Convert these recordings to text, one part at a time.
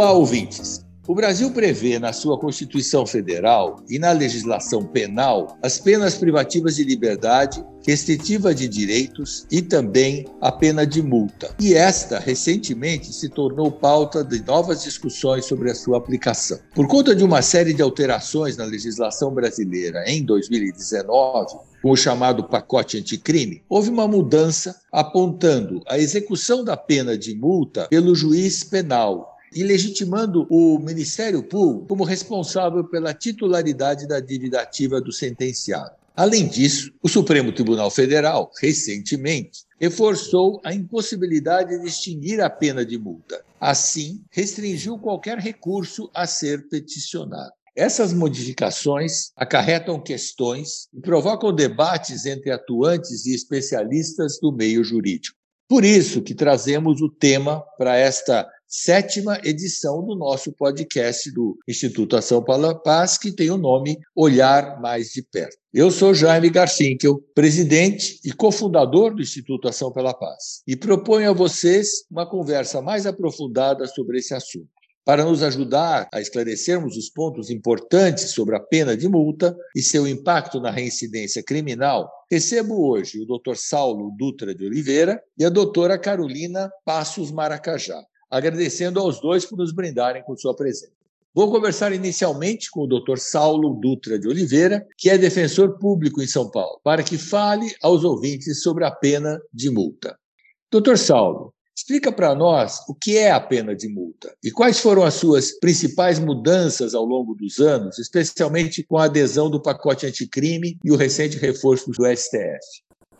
Olá, ouvintes. O Brasil prevê na sua Constituição Federal e na legislação penal as penas privativas de liberdade, restritiva de direitos e também a pena de multa. E esta, recentemente, se tornou pauta de novas discussões sobre a sua aplicação. Por conta de uma série de alterações na legislação brasileira em 2019, com o chamado pacote anticrime, houve uma mudança apontando a execução da pena de multa pelo juiz penal e legitimando o Ministério Público como responsável pela titularidade da dívida ativa do sentenciado. Além disso, o Supremo Tribunal Federal, recentemente, reforçou a impossibilidade de extinguir a pena de multa. Assim, restringiu qualquer recurso a ser peticionado. Essas modificações acarretam questões e provocam debates entre atuantes e especialistas do meio jurídico. Por isso que trazemos o tema para esta sétima edição do nosso podcast do Instituto Ação pela Paz, que tem o nome Olhar Mais de Perto. Eu sou Jaime Garfinkel, presidente e cofundador do Instituto Ação pela Paz, e proponho a vocês uma conversa mais aprofundada sobre esse assunto. Para nos ajudar a esclarecermos os pontos importantes sobre a pena de multa e seu impacto na reincidência criminal, recebo hoje o Dr. Saulo Dutra de Oliveira e a doutora Carolina Passos Maracajá, agradecendo aos dois por nos brindarem com sua presença. Vou conversar inicialmente com o Dr. Saulo Dutra de Oliveira, que é defensor público em São Paulo, para que fale aos ouvintes sobre a pena de multa. Dr. Saulo, Explica para nós o que é a pena de multa e quais foram as suas principais mudanças ao longo dos anos, especialmente com a adesão do pacote anticrime e o recente reforço do STF.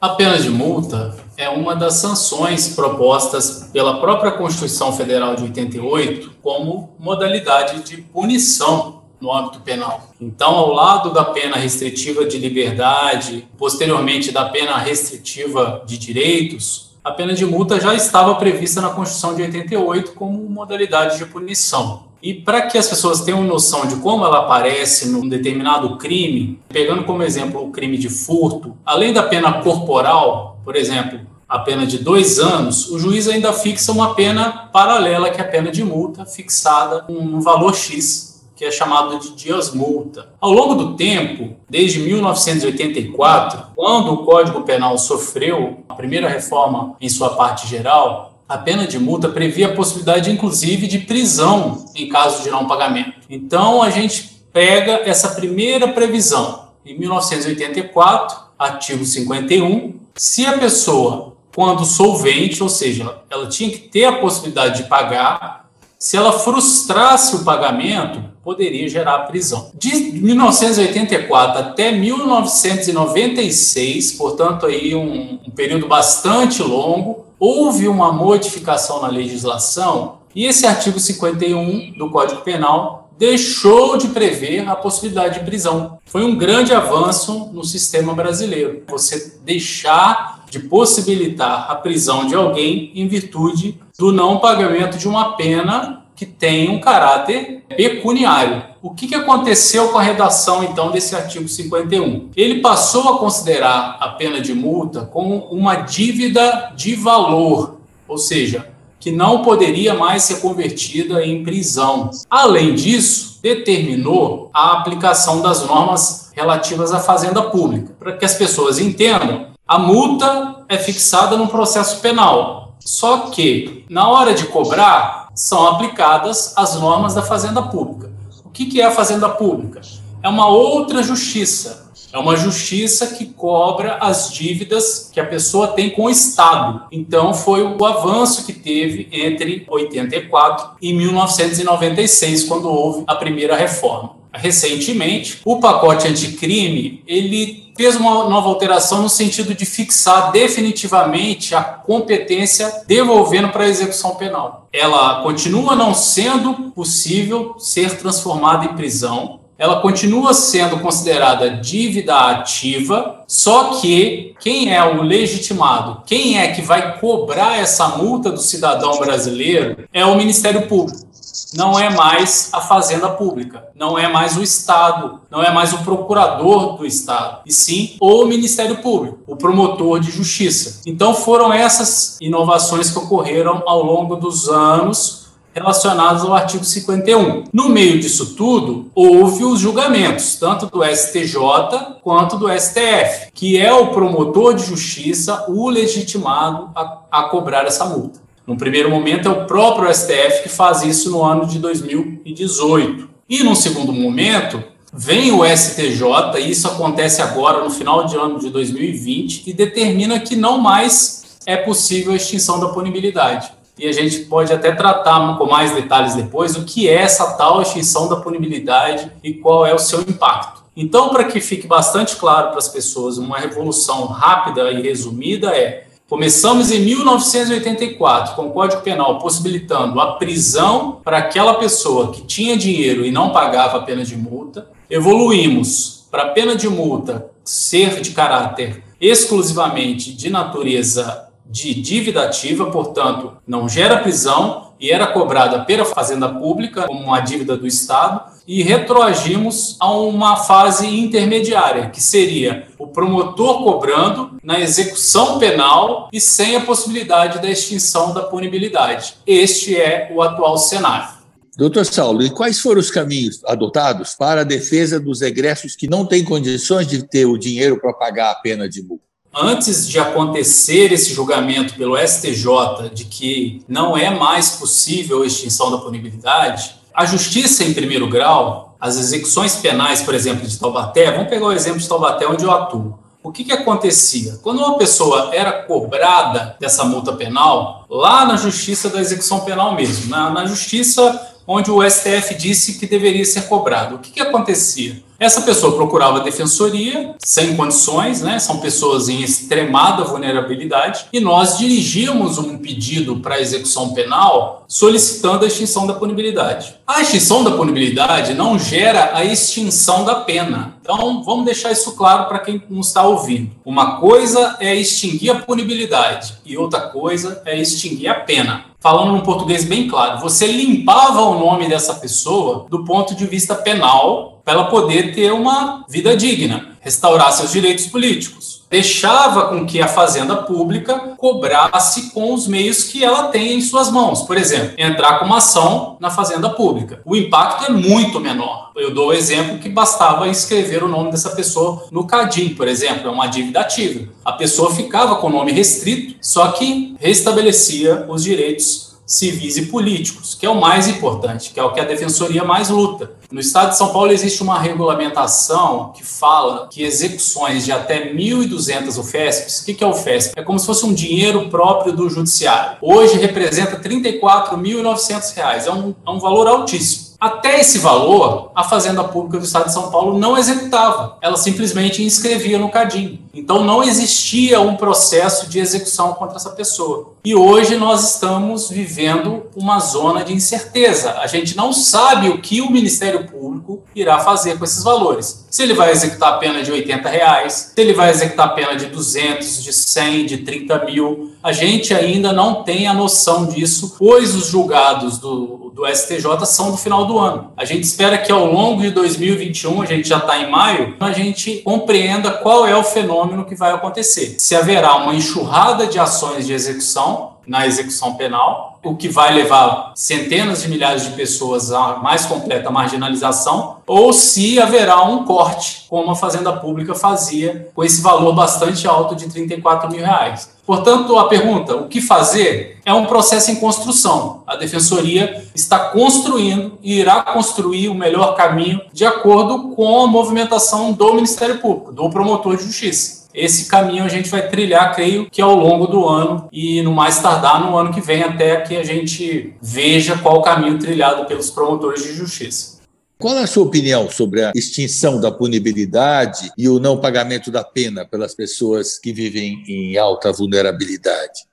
A pena de multa é uma das sanções propostas pela própria Constituição Federal de 88 como modalidade de punição no âmbito penal. Então, ao lado da pena restritiva de liberdade, posteriormente da pena restritiva de direitos, a pena de multa já estava prevista na Constituição de 88 como modalidade de punição. E para que as pessoas tenham noção de como ela aparece num determinado crime, pegando como exemplo o crime de furto, além da pena corporal, por exemplo, a pena de dois anos, o juiz ainda fixa uma pena paralela, que é a pena de multa, fixada com um valor X que é chamado de dias multa. Ao longo do tempo, desde 1984, quando o Código Penal sofreu a primeira reforma em sua parte geral, a pena de multa previa a possibilidade, inclusive, de prisão em caso de não pagamento. Então, a gente pega essa primeira previsão. Em 1984, artigo 51, se a pessoa, quando solvente, ou seja, ela tinha que ter a possibilidade de pagar, se ela frustrasse o pagamento, poderia gerar prisão. De 1984 até 1996, portanto aí um, um período bastante longo, houve uma modificação na legislação e esse artigo 51 do Código Penal deixou de prever a possibilidade de prisão. Foi um grande avanço no sistema brasileiro. Você deixar de possibilitar a prisão de alguém em virtude do não pagamento de uma pena que tem um caráter pecuniário. O que, aconteceu com a redação, então, desse artigo 51? Ele passou a considerar a pena de multa como uma dívida de valor, ou seja, que não poderia mais ser convertida em prisão. Além disso, determinou a aplicação das normas relativas à fazenda pública. Para que as pessoas entendam, a multa é fixada no processo penal. Só que, na hora de cobrar, são aplicadas as normas da fazenda pública. O que é a fazenda pública? É uma outra justiça. É uma justiça que cobra as dívidas que a pessoa tem com o Estado. Então, foi o avanço que teve entre 84 e 1996, quando houve a primeira reforma. Recentemente, o pacote anticrime ele fez uma nova alteração no sentido de fixar definitivamente a competência devolvendo para a execução penal. Ela continua não sendo possível ser transformada em prisão, ela continua sendo considerada dívida ativa, só que quem é o legitimado, quem é que vai cobrar essa multa do cidadão brasileiro é o Ministério Público não é mais a fazenda pública, não é mais o Estado, não é mais o procurador do Estado, e sim o Ministério Público, o promotor de justiça. Então foram essas inovações que ocorreram ao longo dos anos relacionados ao artigo 51. No meio disso tudo, houve os julgamentos, tanto do STJ quanto do STF, que é o promotor de justiça, o legitimado a, a cobrar essa multa. No primeiro momento, é o próprio STF que faz isso no ano de 2018. E no segundo momento, vem o STJ, e isso acontece agora no final de ano de 2020, e determina que não mais é possível a extinção da punibilidade e a gente pode até tratar com mais detalhes depois o que é essa tal extinção da punibilidade e qual é o seu impacto. Então, para que fique bastante claro para as pessoas, uma revolução rápida e resumida é: começamos em 1984 com o Código Penal possibilitando a prisão para aquela pessoa que tinha dinheiro e não pagava a pena de multa. Evoluímos para a pena de multa ser de caráter exclusivamente de natureza de dívida ativa, portanto, não gera prisão e era cobrada pela Fazenda Pública como uma dívida do Estado, e retroagimos a uma fase intermediária, que seria o promotor cobrando na execução penal e sem a possibilidade da extinção da punibilidade. Este é o atual cenário. Doutor Saulo, e quais foram os caminhos adotados para a defesa dos egressos que não têm condições de ter o dinheiro para pagar a pena de multa? Antes de acontecer esse julgamento pelo STJ de que não é mais possível a extinção da punibilidade, a justiça em primeiro grau, as execuções penais, por exemplo, de Taubaté, vamos pegar o exemplo de Taubaté onde eu atuo. O que, que acontecia? Quando uma pessoa era cobrada dessa multa penal, lá na justiça da execução penal mesmo, na, na justiça onde o STF disse que deveria ser cobrado, o que, que acontecia? Essa pessoa procurava defensoria sem condições, né? São pessoas em extremada vulnerabilidade e nós dirigíamos um pedido para execução penal solicitando a extinção da punibilidade. A extinção da punibilidade não gera a extinção da pena. Então, vamos deixar isso claro para quem não está ouvindo. Uma coisa é extinguir a punibilidade e outra coisa é extinguir a pena falando num português bem claro, você limpava o nome dessa pessoa do ponto de vista penal para ela poder ter uma vida digna, restaurar seus direitos políticos. Deixava com que a fazenda pública cobrasse com os meios que ela tem em suas mãos. Por exemplo, entrar com uma ação na fazenda pública. O impacto é muito menor. Eu dou o exemplo que bastava escrever o nome dessa pessoa no CADIM, por exemplo, é uma dívida ativa. A pessoa ficava com o nome restrito, só que restabelecia os direitos civis e políticos, que é o mais importante, que é o que a defensoria mais luta. No estado de São Paulo existe uma regulamentação que fala que execuções de até 1.200 UFESPs, o que é o UFESP? É como se fosse um dinheiro próprio do judiciário. Hoje representa R$ 34.900, é um, é um valor altíssimo. Até esse valor, a Fazenda Pública do Estado de São Paulo não executava. Ela simplesmente inscrevia no CADIM. Então não existia um processo de execução contra essa pessoa. E hoje nós estamos vivendo uma zona de incerteza. A gente não sabe o que o Ministério Público irá fazer com esses valores. Se ele vai executar a pena de 80 reais, se ele vai executar a pena de 200, de 100, de 30 mil. A gente ainda não tem a noção disso, pois os julgados do, do STJ são do final do ano. A gente espera que ao longo de 2021, a gente já está em maio, a gente compreenda qual é o fenômeno que vai acontecer. Se haverá uma enxurrada de ações de execução na execução penal, o que vai levar centenas de milhares de pessoas à mais completa marginalização, ou se haverá um corte, como a Fazenda Pública fazia, com esse valor bastante alto de 34 mil reais. Portanto, a pergunta, o que fazer, é um processo em construção. A Defensoria está construindo e irá construir o melhor caminho de acordo com a movimentação do Ministério Público, do promotor de justiça. Esse caminho a gente vai trilhar, creio que ao longo do ano e no mais tardar no ano que vem, até que a gente veja qual o caminho trilhado pelos promotores de justiça. Qual é a sua opinião sobre a extinção da punibilidade e o não pagamento da pena pelas pessoas que vivem em alta vulnerabilidade?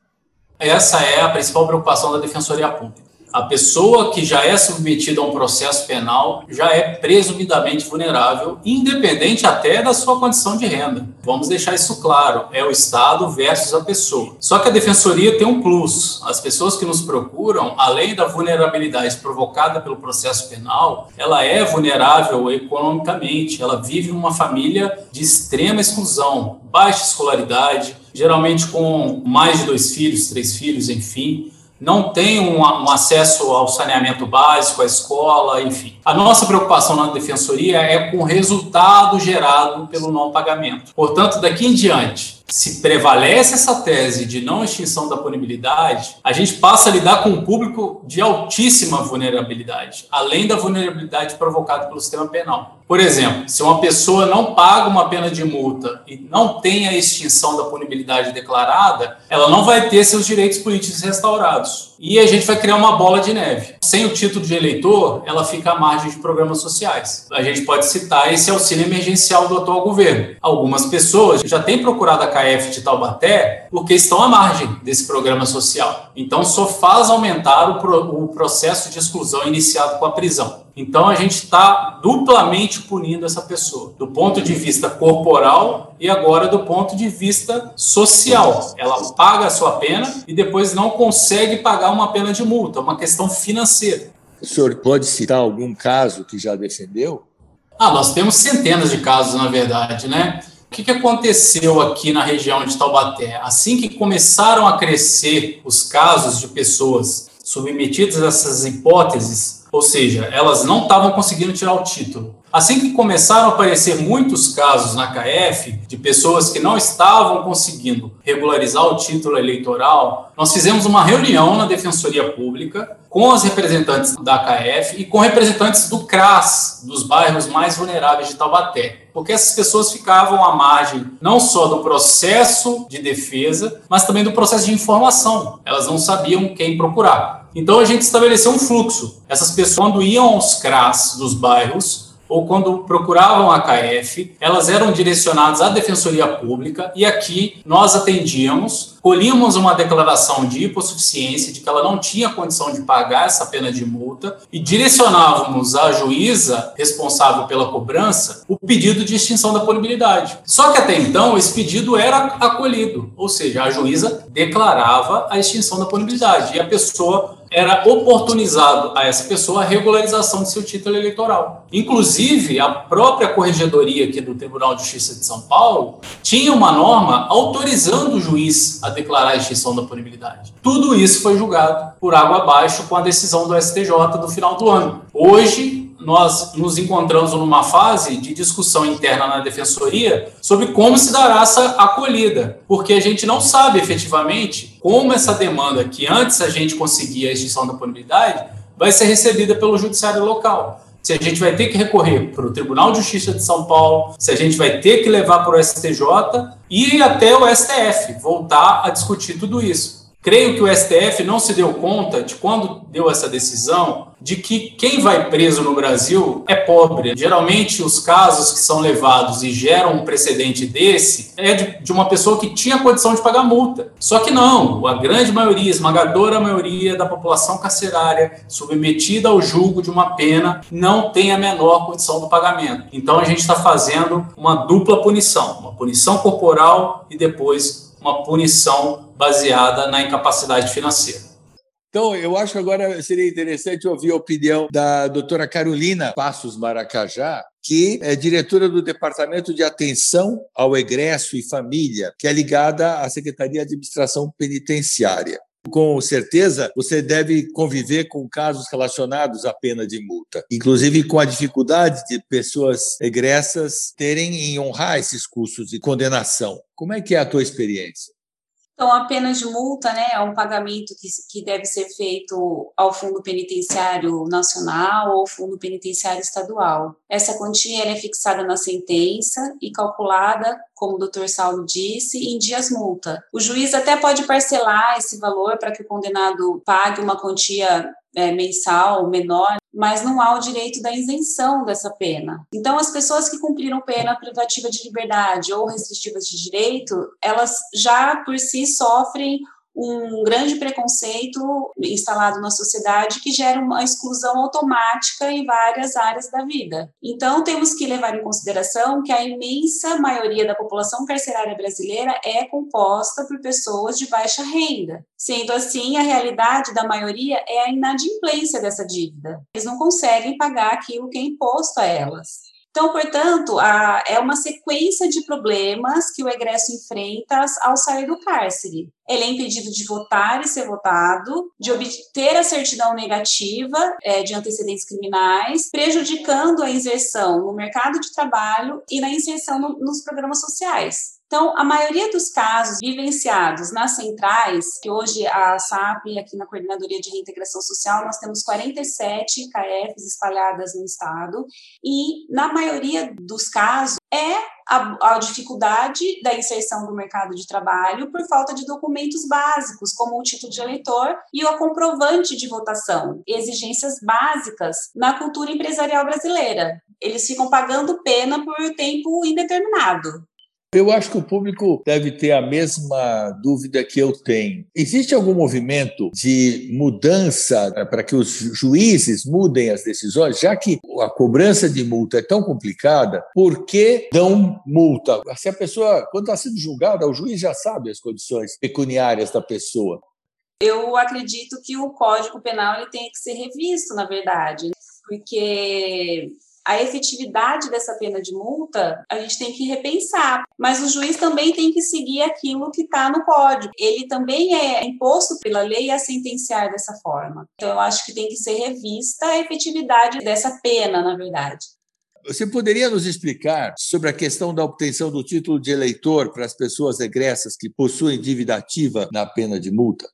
Essa é a principal preocupação da Defensoria Pública a pessoa que já é submetida a um processo penal já é presumidamente vulnerável, independente até da sua condição de renda. Vamos deixar isso claro: é o Estado versus a pessoa. Só que a defensoria tem um plus. As pessoas que nos procuram, além da vulnerabilidade provocada pelo processo penal, ela é vulnerável economicamente. Ela vive numa família de extrema exclusão, baixa escolaridade, geralmente com mais de dois filhos, três filhos, enfim não têm um, um, acesso ao saneamento básico, à escola, enfim. A nossa preocupação na defensoria é com o resultado gerado pelo não pagamento. Portanto, daqui em diante, se prevalece essa tese de não extinção da punibilidade, a gente passa a lidar com um público de altíssima vulnerabilidade, além da vulnerabilidade provocada pelo sistema penal. Por exemplo, se uma pessoa não paga uma pena de multa e não tem a extinção da punibilidade declarada, ela não vai ter seus direitos políticos restaurados. E a gente vai criar uma bola de neve. Sem o título de eleitor, ela fica à margem de programas sociais. A gente pode citar esse auxílio emergencial do atual governo. Algumas pessoas já têm procurado a KF de Taubaté porque estão à margem desse programa social. Então, só faz aumentar o, pro, o processo de exclusão iniciado com a prisão. Então a gente está duplamente punindo essa pessoa, do ponto de vista corporal e agora do ponto de vista social. Ela paga a sua pena e depois não consegue pagar uma pena de multa, uma questão financeira. O senhor pode citar algum caso que já defendeu? Ah, nós temos centenas de casos, na verdade, né? O que, que aconteceu aqui na região de Taubaté? Assim que começaram a crescer os casos de pessoas submetidas a essas hipóteses, ou seja, elas não estavam conseguindo tirar o título. Assim que começaram a aparecer muitos casos na KF de pessoas que não estavam conseguindo regularizar o título eleitoral, nós fizemos uma reunião na Defensoria Pública com os representantes da KF e com representantes do CRAS, dos bairros mais vulneráveis de Taubaté. Porque essas pessoas ficavam à margem não só do processo de defesa, mas também do processo de informação. Elas não sabiam quem procurar. Então a gente estabeleceu um fluxo. Essas pessoas, quando iam aos CRAS dos bairros, ou quando procuravam a KF, elas eram direcionadas à Defensoria Pública e aqui nós atendíamos, colhíamos uma declaração de hipossuficiência, de que ela não tinha condição de pagar essa pena de multa e direcionávamos à juíza responsável pela cobrança o pedido de extinção da punibilidade. Só que até então esse pedido era acolhido, ou seja, a juíza declarava a extinção da punibilidade e a pessoa era oportunizado a essa pessoa a regularização de seu título eleitoral. Inclusive, a própria corregedoria aqui do Tribunal de Justiça de São Paulo tinha uma norma autorizando o juiz a declarar a extinção da punibilidade. Tudo isso foi julgado por água abaixo com a decisão do STJ do final do ano. Hoje, nós nos encontramos numa fase de discussão interna na defensoria sobre como se dará essa acolhida, porque a gente não sabe efetivamente como essa demanda que antes a gente conseguia a extinção da punibilidade vai ser recebida pelo judiciário local. Se a gente vai ter que recorrer para o Tribunal de Justiça de São Paulo, se a gente vai ter que levar para o STJ e até o STF voltar a discutir tudo isso. Creio que o STF não se deu conta de quando deu essa decisão de que quem vai preso no Brasil é pobre. Geralmente, os casos que são levados e geram um precedente desse é de, de, uma pessoa que tinha condição de pagar multa. Só que não, a grande maioria, esmagadora maioria da população carcerária submetida ao julgo de uma pena não tem a menor condição do pagamento. Então, a gente está fazendo uma dupla punição, uma punição corporal e depois uma punição baseada na incapacidade financeira. Então, eu acho que agora seria interessante ouvir a opinião da doutora Carolina Passos Maracajá, que é diretora do Departamento de Atenção ao Egresso e Família, que é ligada à Secretaria de Administração Penitenciária. Com certeza, você deve conviver com casos relacionados à pena de multa, inclusive com a dificuldade de pessoas egressas terem em honrar esses custos de condenação. Como é que é a tua experiência? Então, a pena de multa né, é um pagamento que, que deve ser feito ao Fundo Penitenciário Nacional ou Fundo Penitenciário Estadual. Essa quantia é fixada na sentença e calculada, como o doutor Saulo disse, em dias multa. O juiz até pode parcelar esse valor para que o condenado pague uma quantia é, mensal menor, mas não há o direito da isenção dessa pena. Então, as pessoas que cumpriram pena privativa de liberdade ou restritivas de direito, elas já por si sofrem um grande preconceito instalado na sociedade que gera uma exclusão automática em várias áreas da vida. Então, temos que levar em consideração que a imensa maioria da população carcerária brasileira é composta por pessoas de baixa renda. Sendo assim, a realidade da maioria é a inadimplência dessa dívida. Eles não conseguem pagar aquilo que é imposto a elas. Então, portanto, a, é uma sequência de problemas que o egresso enfrenta ao sair do cárcere. Ele é impedido de votar e ser votado, de obter a certidão negativa é, de antecedentes criminais, prejudicando a inserção no mercado de trabalho e na inserção no, nos programas sociais. Então, a maioria dos casos vivenciados nas centrais, que hoje a SAP, aqui na Coordenadoria de Reintegração Social, nós temos 47 KFs espalhadas no estado, e na maioria dos casos é a, a, dificuldade da inserção no mercado de trabalho por falta de documentos básicos, como o título de eleitor e o comprovante de votação, exigências básicas na cultura empresarial brasileira. Eles ficam pagando pena por tempo indeterminado. Eu acho que o público deve ter a mesma dúvida que eu tenho. Existe algum movimento de mudança para que os juízes mudem as decisões, já que a cobrança de multa é tão complicada? Por que dão multa? Se a pessoa, quando está sendo julgada, o juiz já sabe as condições pecuniárias da pessoa. Eu acredito que o Código Penal ele tem que ser revisto, na verdade, porque a efetividade dessa pena de multa, a gente tem que repensar. Mas o juiz também tem que seguir aquilo que está no código. Ele também é imposto pela lei a sentenciar dessa forma. Então, eu acho que tem que ser revista a efetividade dessa pena, na verdade. Você poderia nos explicar sobre a questão da obtenção do título de eleitor para as pessoas egressas que possuem dívida ativa na pena de multa?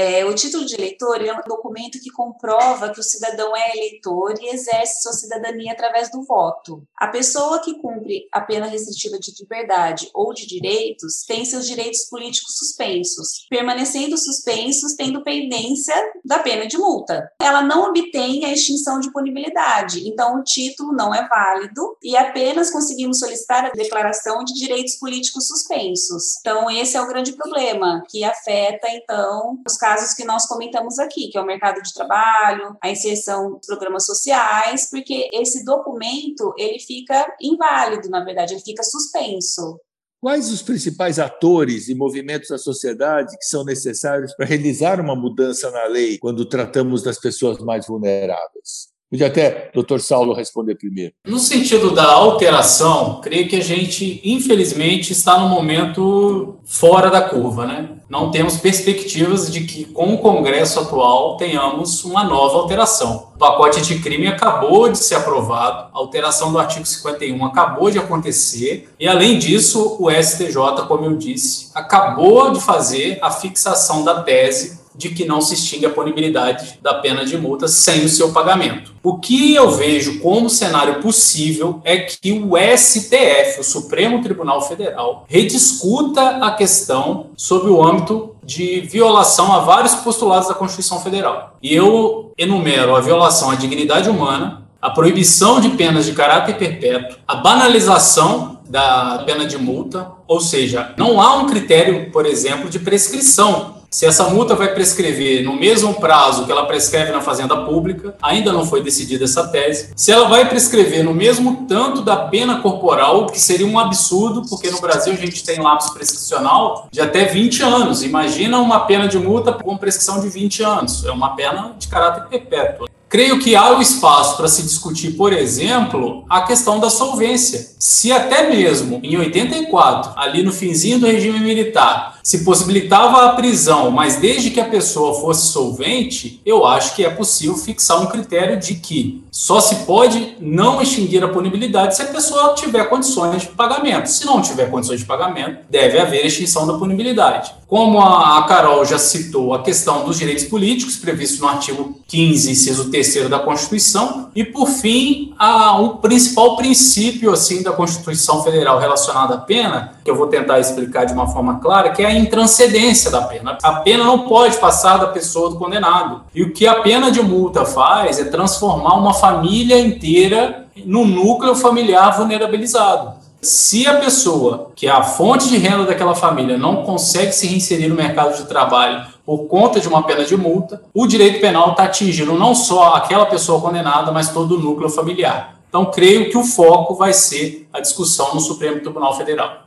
É, o título de eleitor é um documento que comprova que o cidadão é eleitor e exerce sua cidadania através do voto. A pessoa que cumpre a pena restritiva de liberdade ou de direitos tem seus direitos políticos suspensos, permanecendo suspensos, tendo pendência da pena de multa. Ela não obtém a extinção de punibilidade, então o título não é válido e apenas conseguimos solicitar a declaração de direitos políticos suspensos. Então, esse é o grande problema que afeta, então, os casos que nós comentamos aqui, que é o mercado de trabalho, a inserção dos programas sociais, porque esse documento ele fica inválido, na verdade, ele fica suspenso. Quais os principais atores e movimentos da sociedade que são necessários para realizar uma mudança na lei quando tratamos das pessoas mais vulneráveis? Podia até doutor Saulo responder primeiro. No sentido da alteração, creio que a gente, infelizmente, está no momento fora da curva, né? Não temos perspectivas de que, com o Congresso atual, tenhamos uma nova alteração. O pacote de crime acabou de ser aprovado, a alteração do artigo 51 acabou de acontecer, e além disso, o STJ, como eu disse, acabou de fazer a fixação da tese de que não se extingue a punibilidade da pena de multa sem o seu pagamento. O que eu vejo como cenário possível é que o STF, o Supremo Tribunal Federal, rediscuta a questão sobre o âmbito de violação a vários postulados da Constituição Federal. E eu enumero a violação à dignidade humana, a proibição de penas de caráter perpétuo, a banalização da pena de multa, ou seja, não há um critério, por exemplo, de prescrição se essa multa vai prescrever no mesmo prazo que ela prescreve na fazenda pública, ainda não foi decidida essa tese. Se ela vai prescrever no mesmo tanto da pena corporal, que seria um absurdo, porque no Brasil a gente tem lapso prescricional de até 20 anos. Imagina uma pena de multa com prescrição de 20 anos. É uma pena de caráter perpétuo. Creio que há o espaço para se discutir, por exemplo, a questão da solvência. Se até mesmo em 84, ali no finzinho do regime militar, se possibilitava a prisão, mas desde que a pessoa fosse solvente, eu acho que é possível fixar um critério de que só se pode não extinguir a punibilidade se a pessoa tiver condições de pagamento. Se não tiver condições de pagamento, deve haver extinção da punibilidade. Como a Carol já citou a questão dos direitos políticos, previsto no artigo 15, inciso 3 da Constituição, e por fim, a, um principal princípio assim da Constituição Federal relacionado à pena, que eu vou tentar explicar de uma forma clara, que é a intranscendência da pena. A pena não pode passar da pessoa do condenado. E o que a pena de multa faz é transformar uma família inteira no núcleo familiar vulnerabilizado. Se a pessoa, que é a fonte de renda daquela família, não consegue se reinserir no mercado de trabalho por conta de uma pena de multa, o direito penal está atingindo não só aquela pessoa condenada, mas todo o núcleo familiar. Então, creio que o foco vai ser a discussão no Supremo Tribunal Federal.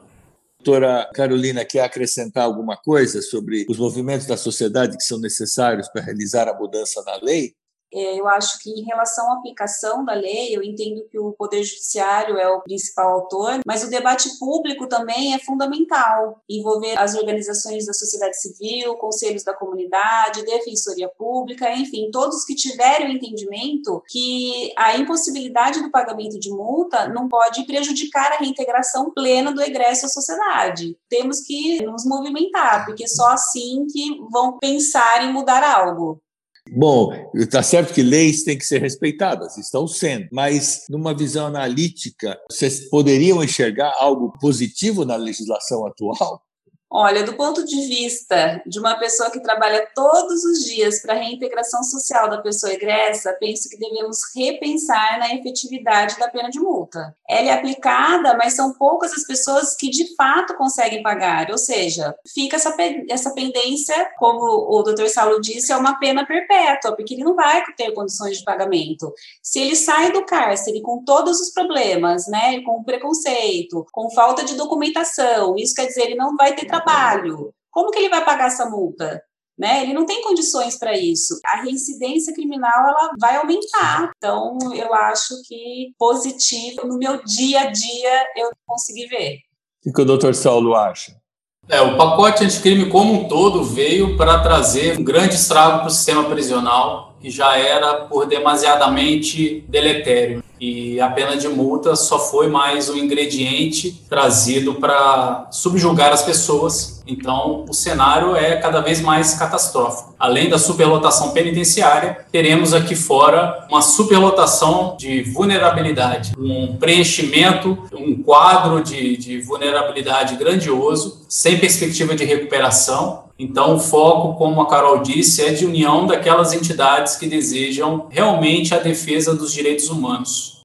Doutora Carolina, quer acrescentar alguma coisa sobre os movimentos da sociedade que são necessários para realizar a mudança na lei? É, eu acho que em relação à aplicação da lei, eu entendo que o Poder Judiciário é o principal autor, mas o debate público também é fundamental. Envolver as organizações da sociedade civil, conselhos da comunidade, defensoria pública, enfim, todos que tiverem o entendimento que a impossibilidade do pagamento de multa não pode prejudicar a reintegração plena do egresso à sociedade. Temos que nos movimentar, porque só assim que vão pensar em mudar algo. Bom, está certo que leis têm que ser respeitadas, estão sendo, mas numa visão analítica, vocês poderiam enxergar algo positivo na legislação atual? Olha, do ponto de vista de uma pessoa que trabalha todos os dias para a reintegração social da pessoa egressa, penso que devemos repensar na efetividade da pena de multa. Ela é aplicada, mas são poucas as pessoas que de fato conseguem pagar, ou seja, fica essa, essa pendência, como o doutor Saulo disse, é uma pena perpétua, porque ele não vai ter condições de pagamento. Se ele sai do cárcere com todos os problemas, né, com preconceito, com falta de documentação, isso quer dizer, ele não vai ter trabalho trabalho. Como que ele vai pagar essa multa? Né? Ele não tem condições para isso. A reincidência criminal ela vai aumentar. Então, eu acho que positivo no meu dia a dia eu consegui ver. O que o doutor Saulo acha? É, o pacote anticrime como um todo veio para trazer um grande estrago para o sistema prisional que já era por demasiadamente deletério e a pena de multa só foi mais um ingrediente trazido para subjugar as pessoas. Então, o cenário é cada vez mais catastrófico. Além da superlotação penitenciária, teremos aqui fora uma superlotação de vulnerabilidade, um preenchimento, um quadro de, de vulnerabilidade grandioso, sem perspectiva de recuperação. Então, o foco, como a Carol disse, é de união daquelas entidades que desejam realmente a defesa dos direitos humanos.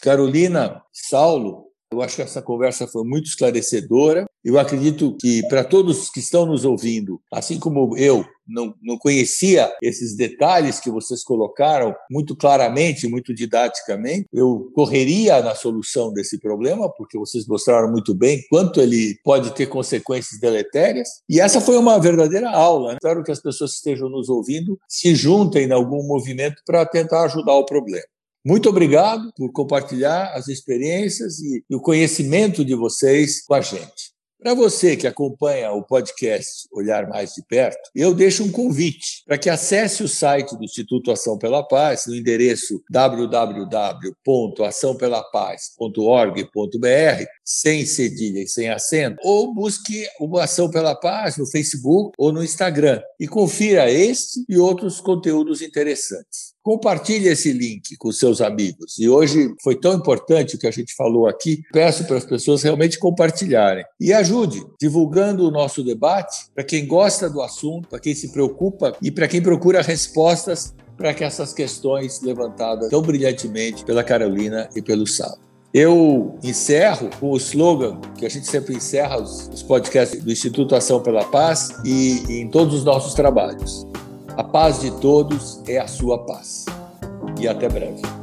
Carolina, Saulo, eu acho que essa conversa foi muito esclarecedora. Eu acredito que, para todos que estão nos ouvindo, assim como eu não, não conhecia esses detalhes que vocês colocaram muito claramente, muito didaticamente, eu correria na solução desse problema, porque vocês mostraram muito bem quanto ele pode ter consequências deletérias. E essa foi uma verdadeira aula. Né? Espero que as pessoas que estejam nos ouvindo se juntem em algum movimento para tentar ajudar o problema. Muito obrigado por compartilhar as experiências e o conhecimento de vocês com a gente. Para você que acompanha o podcast Olhar Mais de Perto, eu deixo um convite para que acesse o site do Instituto Ação pela Paz no endereço www.açãopelapaz.org.br, sem cedilha e sem acento, ou busque o Ação pela Paz no Facebook ou no Instagram e confira este e outros conteúdos interessantes. Compartilhe esse link com seus amigos. E hoje foi tão importante o que a gente falou aqui. Peço para as pessoas realmente compartilharem. E ajude divulgando o nosso debate para quem gosta do assunto, para quem se preocupa e para quem procura respostas para que essas questões levantadas tão brilhantemente pela Carolina e pelo Sal. Eu encerro com o slogan que a gente sempre encerra os podcasts do Instituto Ação pela Paz e em todos os nossos trabalhos. A paz de todos é a sua paz. E até breve.